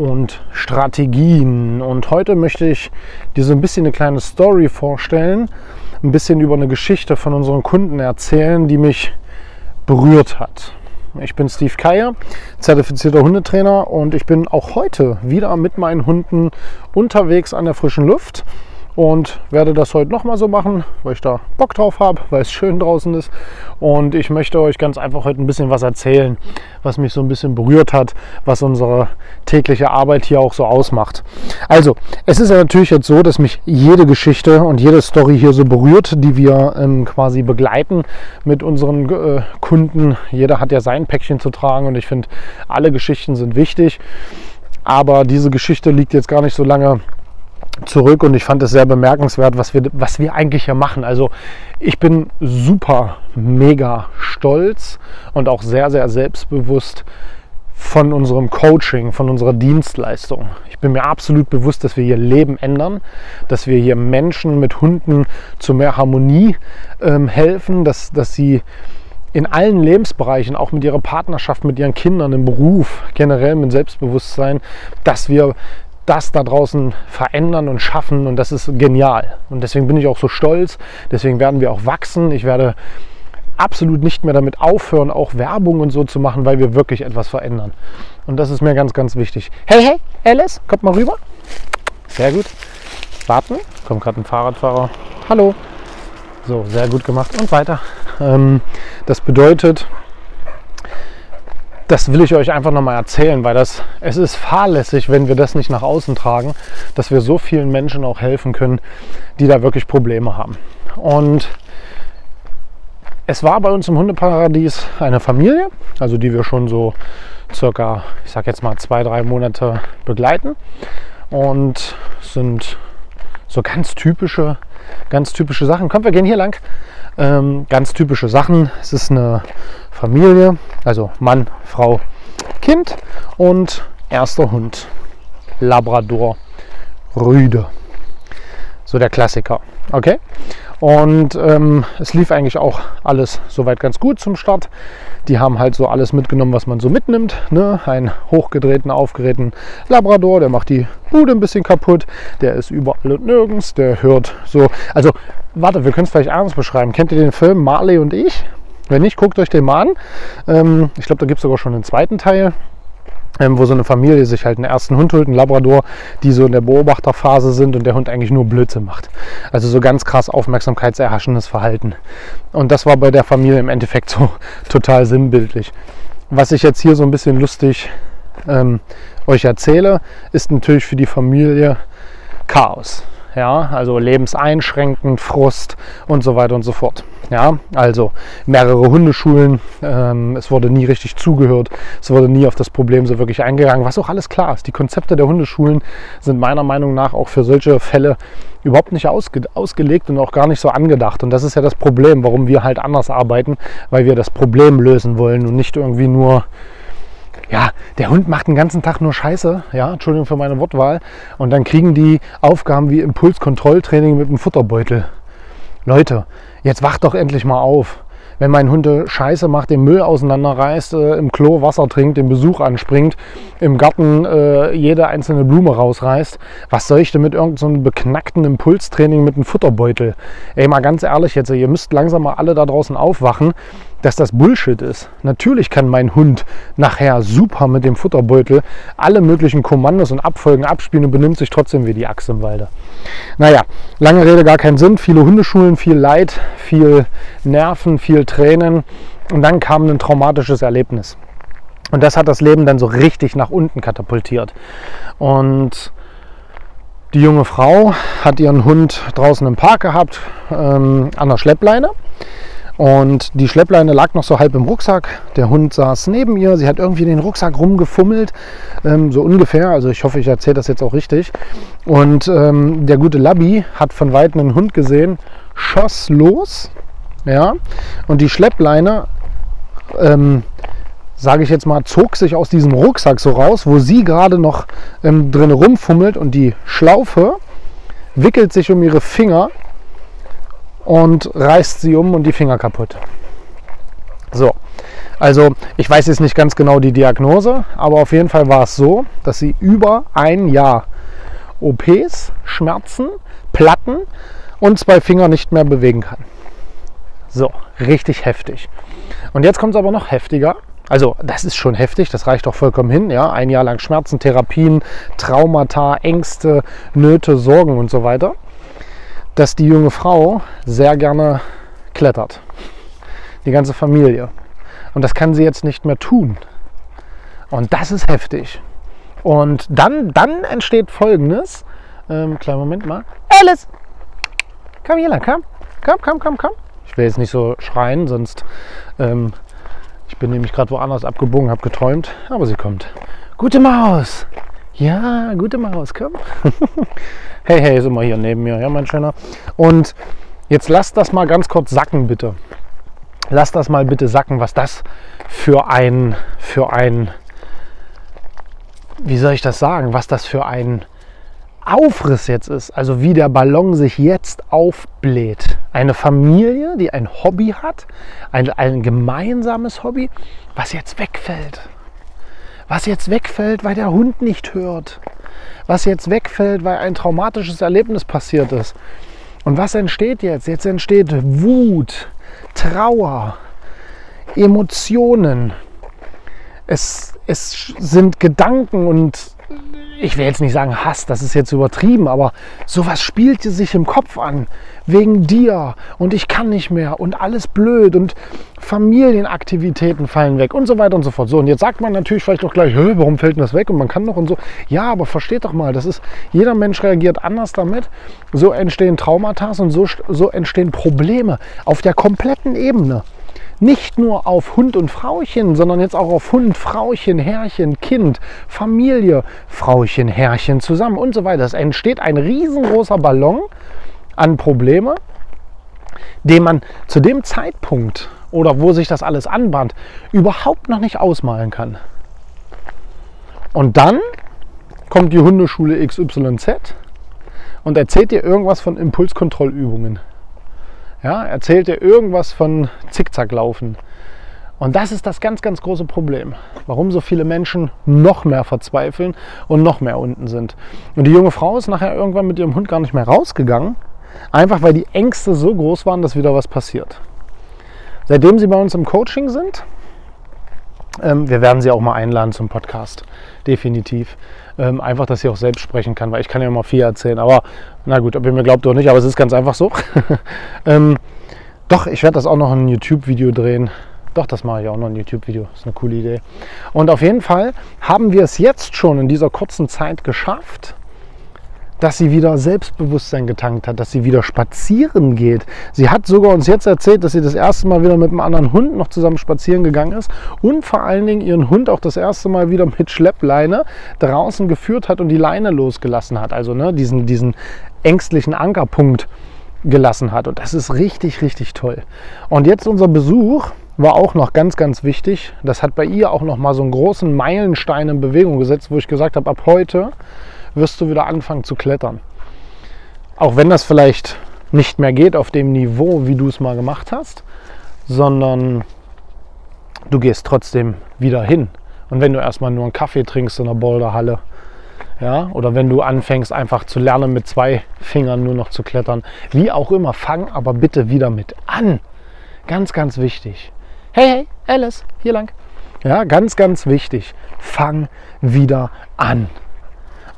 und Strategien. Und heute möchte ich dir so ein bisschen eine kleine Story vorstellen, ein bisschen über eine Geschichte von unseren Kunden erzählen, die mich berührt hat. Ich bin Steve Keier, zertifizierter Hundetrainer und ich bin auch heute wieder mit meinen Hunden unterwegs an der frischen Luft und werde das heute nochmal so machen, weil ich da Bock drauf habe, weil es schön draußen ist. Und ich möchte euch ganz einfach heute ein bisschen was erzählen, was mich so ein bisschen berührt hat, was unsere tägliche Arbeit hier auch so ausmacht. Also, es ist ja natürlich jetzt so, dass mich jede Geschichte und jede Story hier so berührt, die wir ähm, quasi begleiten mit unseren äh, Kunden. Jeder hat ja sein Päckchen zu tragen und ich finde, alle Geschichten sind wichtig. Aber diese Geschichte liegt jetzt gar nicht so lange zurück und ich fand es sehr bemerkenswert, was wir, was wir eigentlich hier machen. Also ich bin super, mega stolz und auch sehr, sehr selbstbewusst von unserem Coaching, von unserer Dienstleistung. Ich bin mir absolut bewusst, dass wir hier Leben ändern, dass wir hier Menschen mit Hunden zu mehr Harmonie ähm, helfen, dass, dass sie in allen Lebensbereichen, auch mit ihrer Partnerschaft, mit ihren Kindern, im Beruf, generell mit Selbstbewusstsein, dass wir das da draußen verändern und schaffen und das ist genial. Und deswegen bin ich auch so stolz, deswegen werden wir auch wachsen. Ich werde absolut nicht mehr damit aufhören, auch Werbung und so zu machen, weil wir wirklich etwas verändern. Und das ist mir ganz, ganz wichtig. Hey, hey, Alice, kommt mal rüber. Sehr gut. Warten. Kommt gerade ein Fahrradfahrer. Hallo. So, sehr gut gemacht. Und weiter. Ähm, das bedeutet, das will ich euch einfach nochmal erzählen, weil das, es ist fahrlässig, wenn wir das nicht nach außen tragen, dass wir so vielen Menschen auch helfen können, die da wirklich Probleme haben. Und es war bei uns im Hundeparadies eine Familie, also die wir schon so circa, ich sag jetzt mal zwei, drei Monate begleiten und sind so ganz typische, ganz typische Sachen. Kommt, wir gehen hier lang. Ähm, ganz typische Sachen. Es ist eine Familie, also Mann, Frau, Kind und erster Hund. Labrador Rüde. So der Klassiker. Okay? Und ähm, es lief eigentlich auch alles soweit ganz gut zum Start. Die haben halt so alles mitgenommen, was man so mitnimmt. Ne? Einen hochgedrehten, aufgerähten Labrador, der macht die Bude ein bisschen kaputt. Der ist überall und nirgends. Der hört so. Also, warte, wir können es vielleicht anders beschreiben. Kennt ihr den Film Marley und ich? Wenn nicht, guckt euch den mal an. Ähm, ich glaube, da gibt es sogar schon einen zweiten Teil. Ähm, wo so eine Familie sich halt einen ersten Hund holt, einen Labrador, die so in der Beobachterphase sind und der Hund eigentlich nur Blödsinn macht. Also so ganz krass aufmerksamkeitserhaschendes Verhalten. Und das war bei der Familie im Endeffekt so total sinnbildlich. Was ich jetzt hier so ein bisschen lustig ähm, euch erzähle, ist natürlich für die Familie Chaos ja, also lebenseinschränkend, Frust und so weiter und so fort. Ja, also mehrere Hundeschulen, ähm, es wurde nie richtig zugehört, es wurde nie auf das Problem so wirklich eingegangen, was auch alles klar ist. Die Konzepte der Hundeschulen sind meiner Meinung nach auch für solche Fälle überhaupt nicht ausge ausgelegt und auch gar nicht so angedacht. Und das ist ja das Problem, warum wir halt anders arbeiten, weil wir das Problem lösen wollen und nicht irgendwie nur ja, der Hund macht den ganzen Tag nur Scheiße, ja, Entschuldigung für meine Wortwahl. Und dann kriegen die Aufgaben wie Impulskontrolltraining mit dem Futterbeutel. Leute, jetzt wacht doch endlich mal auf. Wenn mein Hund Scheiße macht, den Müll auseinanderreißt, äh, im Klo Wasser trinkt, den Besuch anspringt, im Garten äh, jede einzelne Blume rausreißt, was soll ich denn mit irgendeinem so beknackten Impulstraining mit einem Futterbeutel? Ey, mal ganz ehrlich jetzt, ihr müsst langsam mal alle da draußen aufwachen dass das Bullshit ist. Natürlich kann mein Hund nachher super mit dem Futterbeutel alle möglichen Kommandos und Abfolgen abspielen und benimmt sich trotzdem wie die Axt im Walde. Naja, lange Rede, gar keinen Sinn. Viele Hundeschulen, viel Leid, viel Nerven, viel Tränen. Und dann kam ein traumatisches Erlebnis. Und das hat das Leben dann so richtig nach unten katapultiert. Und die junge Frau hat ihren Hund draußen im Park gehabt, ähm, an der Schleppleine. Und die Schleppleine lag noch so halb im Rucksack. Der Hund saß neben ihr. Sie hat irgendwie den Rucksack rumgefummelt, ähm, so ungefähr. Also ich hoffe, ich erzähle das jetzt auch richtig. Und ähm, der gute Labby hat von weitem einen Hund gesehen, schoss los. Ja, und die Schleppleine, ähm, sage ich jetzt mal, zog sich aus diesem Rucksack so raus, wo sie gerade noch ähm, drin rumfummelt und die Schlaufe wickelt sich um ihre Finger und reißt sie um und die Finger kaputt. So, also ich weiß jetzt nicht ganz genau die Diagnose, aber auf jeden Fall war es so, dass sie über ein Jahr OPs, Schmerzen, Platten und zwei Finger nicht mehr bewegen kann. So, richtig heftig. Und jetzt kommt es aber noch heftiger. Also das ist schon heftig, das reicht doch vollkommen hin. Ja? Ein Jahr lang Schmerzen, Therapien, Traumata, Ängste, Nöte, Sorgen und so weiter dass die junge Frau sehr gerne klettert. Die ganze Familie. Und das kann sie jetzt nicht mehr tun. Und das ist heftig. Und dann, dann entsteht folgendes. Ähm, kleinen Moment mal. Alice! Komm hier lang, komm. Komm, komm, komm, komm. Ich will jetzt nicht so schreien, sonst. Ähm, ich bin nämlich gerade woanders abgebogen, habe geträumt. Aber sie kommt. Gute Maus! Ja, gute Maus, komm. hey, hey, ist immer hier neben mir, ja, mein Schöner. Und jetzt lass das mal ganz kurz sacken, bitte. Lass das mal bitte sacken, was das für ein, für ein, wie soll ich das sagen, was das für ein Aufriss jetzt ist. Also wie der Ballon sich jetzt aufbläht. Eine Familie, die ein Hobby hat, ein, ein gemeinsames Hobby, was jetzt wegfällt was jetzt wegfällt, weil der Hund nicht hört, was jetzt wegfällt, weil ein traumatisches Erlebnis passiert ist. Und was entsteht jetzt? Jetzt entsteht Wut, Trauer, Emotionen. Es, es sind Gedanken und ich will jetzt nicht sagen Hass, das ist jetzt übertrieben, aber sowas spielte sich im Kopf an. Wegen dir und ich kann nicht mehr und alles blöd und Familienaktivitäten fallen weg und so weiter und so fort. So, und jetzt sagt man natürlich vielleicht auch gleich, warum fällt denn das weg und man kann noch und so. Ja, aber versteht doch mal, das ist, jeder Mensch reagiert anders damit. So entstehen Traumata und so, so entstehen Probleme auf der kompletten Ebene nicht nur auf Hund und Frauchen, sondern jetzt auch auf Hund, Frauchen, Herrchen, Kind, Familie, Frauchen, Herrchen zusammen und so weiter. Es entsteht ein riesengroßer Ballon an Probleme, den man zu dem Zeitpunkt oder wo sich das alles anbahnt, überhaupt noch nicht ausmalen kann. Und dann kommt die Hundeschule XYZ und erzählt dir irgendwas von Impulskontrollübungen. Ja, erzählt er irgendwas von Zickzacklaufen. Und das ist das ganz, ganz große Problem, warum so viele Menschen noch mehr verzweifeln und noch mehr unten sind. Und die junge Frau ist nachher irgendwann mit ihrem Hund gar nicht mehr rausgegangen, einfach weil die Ängste so groß waren, dass wieder was passiert. Seitdem sie bei uns im Coaching sind, ähm, wir werden sie auch mal einladen zum Podcast, definitiv. Ähm, einfach, dass sie auch selbst sprechen kann, weil ich kann ja immer viel erzählen. Aber na gut, ob ihr mir glaubt oder nicht, aber es ist ganz einfach so. ähm, doch, ich werde das auch noch ein YouTube-Video drehen. Doch, das mache ich auch noch ein YouTube-Video. Ist eine coole Idee. Und auf jeden Fall haben wir es jetzt schon in dieser kurzen Zeit geschafft, dass sie wieder Selbstbewusstsein getankt hat, dass sie wieder spazieren geht. Sie hat sogar uns jetzt erzählt, dass sie das erste Mal wieder mit einem anderen Hund noch zusammen spazieren gegangen ist und vor allen Dingen ihren Hund auch das erste Mal wieder mit Schleppleine draußen geführt hat und die Leine losgelassen hat. Also ne, diesen, diesen ängstlichen Ankerpunkt gelassen hat. Und das ist richtig, richtig toll. Und jetzt unser Besuch war auch noch ganz, ganz wichtig. Das hat bei ihr auch noch mal so einen großen Meilenstein in Bewegung gesetzt, wo ich gesagt habe, ab heute wirst du wieder anfangen zu klettern. Auch wenn das vielleicht nicht mehr geht auf dem Niveau, wie du es mal gemacht hast, sondern du gehst trotzdem wieder hin. Und wenn du erstmal nur einen Kaffee trinkst in der Boulderhalle, ja, oder wenn du anfängst einfach zu lernen, mit zwei Fingern nur noch zu klettern, wie auch immer, fang aber bitte wieder mit an. Ganz, ganz wichtig. Hey, hey, Alice, hier lang. Ja, ganz, ganz wichtig. Fang wieder an.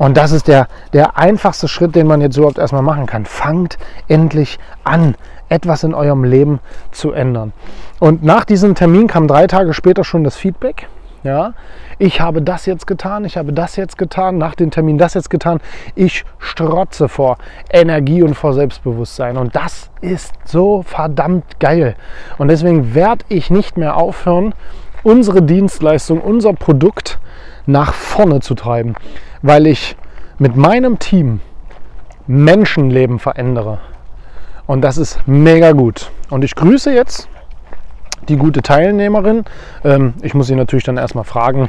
Und das ist der, der einfachste Schritt, den man jetzt überhaupt erstmal machen kann. Fangt endlich an, etwas in eurem Leben zu ändern. Und nach diesem Termin kam drei Tage später schon das Feedback. Ja, ich habe das jetzt getan, ich habe das jetzt getan, nach dem Termin das jetzt getan. Ich strotze vor Energie und vor Selbstbewusstsein. Und das ist so verdammt geil. Und deswegen werde ich nicht mehr aufhören, unsere Dienstleistung, unser Produkt nach vorne zu treiben, weil ich mit meinem Team Menschenleben verändere. Und das ist mega gut. Und ich grüße jetzt die gute Teilnehmerin. Ähm, ich muss sie natürlich dann erstmal fragen,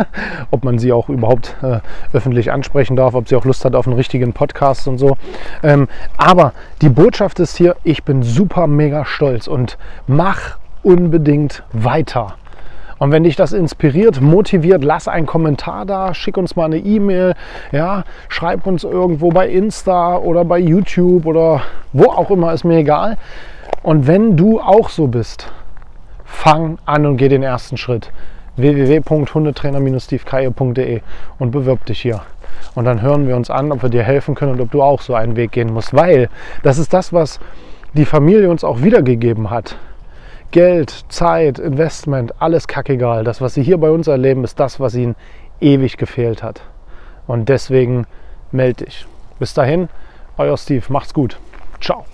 ob man sie auch überhaupt äh, öffentlich ansprechen darf, ob sie auch Lust hat auf einen richtigen Podcast und so. Ähm, aber die Botschaft ist hier, ich bin super mega stolz und mach unbedingt weiter. Und wenn dich das inspiriert, motiviert, lass einen Kommentar da, schick uns mal eine E-Mail, ja, schreib uns irgendwo bei Insta oder bei YouTube oder wo auch immer, ist mir egal. Und wenn du auch so bist, fang an und geh den ersten Schritt. www.hundetrainer-stevekaye.de und bewirb dich hier. Und dann hören wir uns an, ob wir dir helfen können und ob du auch so einen Weg gehen musst. Weil das ist das, was die Familie uns auch wiedergegeben hat. Geld, Zeit, Investment, alles kackegal. Das, was sie hier bei uns erleben, ist das, was ihnen ewig gefehlt hat. Und deswegen melde dich. Bis dahin, euer Steve. Macht's gut. Ciao.